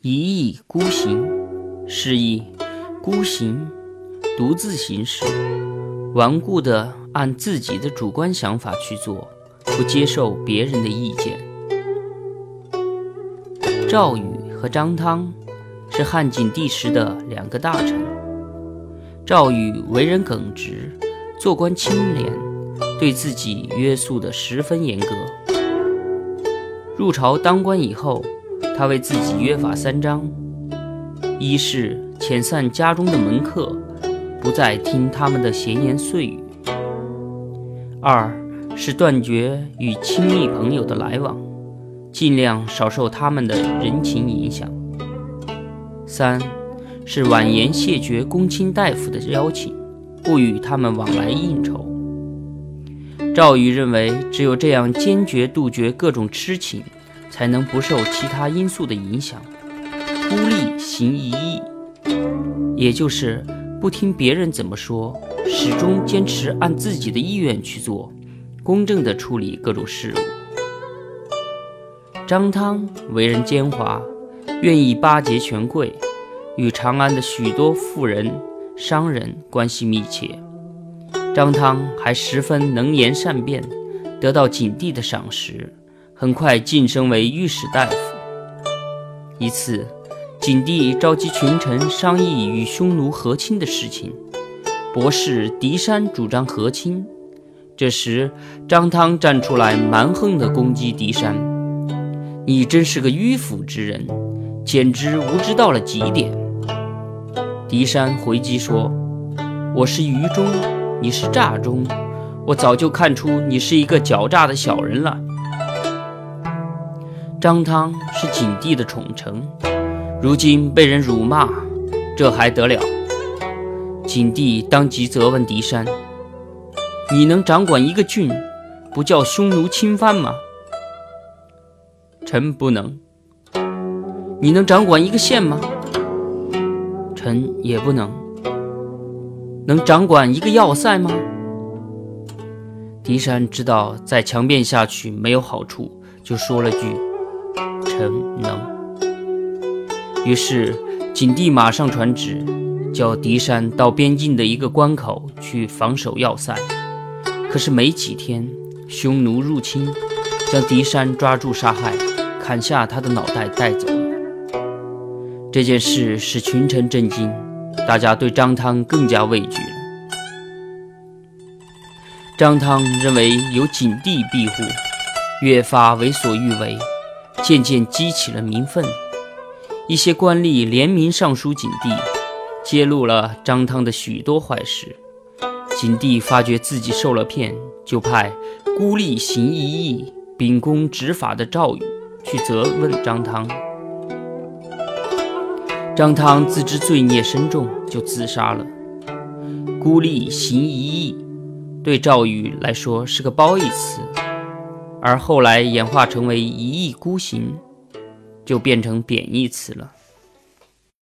一意孤行，示意孤行，独自行事，顽固地按自己的主观想法去做，不接受别人的意见。赵禹和张汤是汉景帝时的两个大臣。赵禹为人耿直，做官清廉，对自己约束得十分严格。入朝当官以后，他为自己约法三章：一是遣散家中的门客，不再听他们的闲言碎语；二是断绝与亲密朋友的来往，尽量少受他们的人情影响；三是婉言谢绝公卿大夫的邀请，不与他们往来应酬。赵禹认为，只有这样坚决杜绝各种痴情。才能不受其他因素的影响，孤立行一意，也就是不听别人怎么说，始终坚持按自己的意愿去做，公正地处理各种事务。张汤为人奸猾，愿意巴结权贵，与长安的许多富人、商人关系密切。张汤还十分能言善辩，得到景帝的赏识。很快晋升为御史大夫。一次，景帝召集群臣商议与匈奴和亲的事情，博士狄山主张和亲。这时，张汤站出来蛮横地攻击狄山：“你真是个迂腐之人，简直无知到了极点。”狄山回击说：“我是愚忠，你是诈忠，我早就看出你是一个狡诈的小人了。”张汤是景帝的宠臣，如今被人辱骂，这还得了？景帝当即责问狄山：“你能掌管一个郡，不叫匈奴侵犯吗？”“臣不能。”“你能掌管一个县吗？”“臣也不能。”“能掌管一个要塞吗？”狄山知道再强辩下去没有好处，就说了句。臣能。于是景帝马上传旨，叫狄山到边境的一个关口去防守要塞。可是没几天，匈奴入侵，将狄山抓住杀害，砍下他的脑袋带走。这件事使群臣震惊，大家对张汤更加畏惧了。张汤认为有景帝庇护，越发为所欲为。渐渐激起了民愤，一些官吏联名上书景帝，揭露了张汤的许多坏事。景帝发觉自己受了骗，就派孤立行一义、秉公执法的赵禹去责问张汤。张汤自知罪孽深重，就自杀了。孤立行一义对赵禹来说是个褒义词。而后来演化成为一意孤行，就变成贬义词了。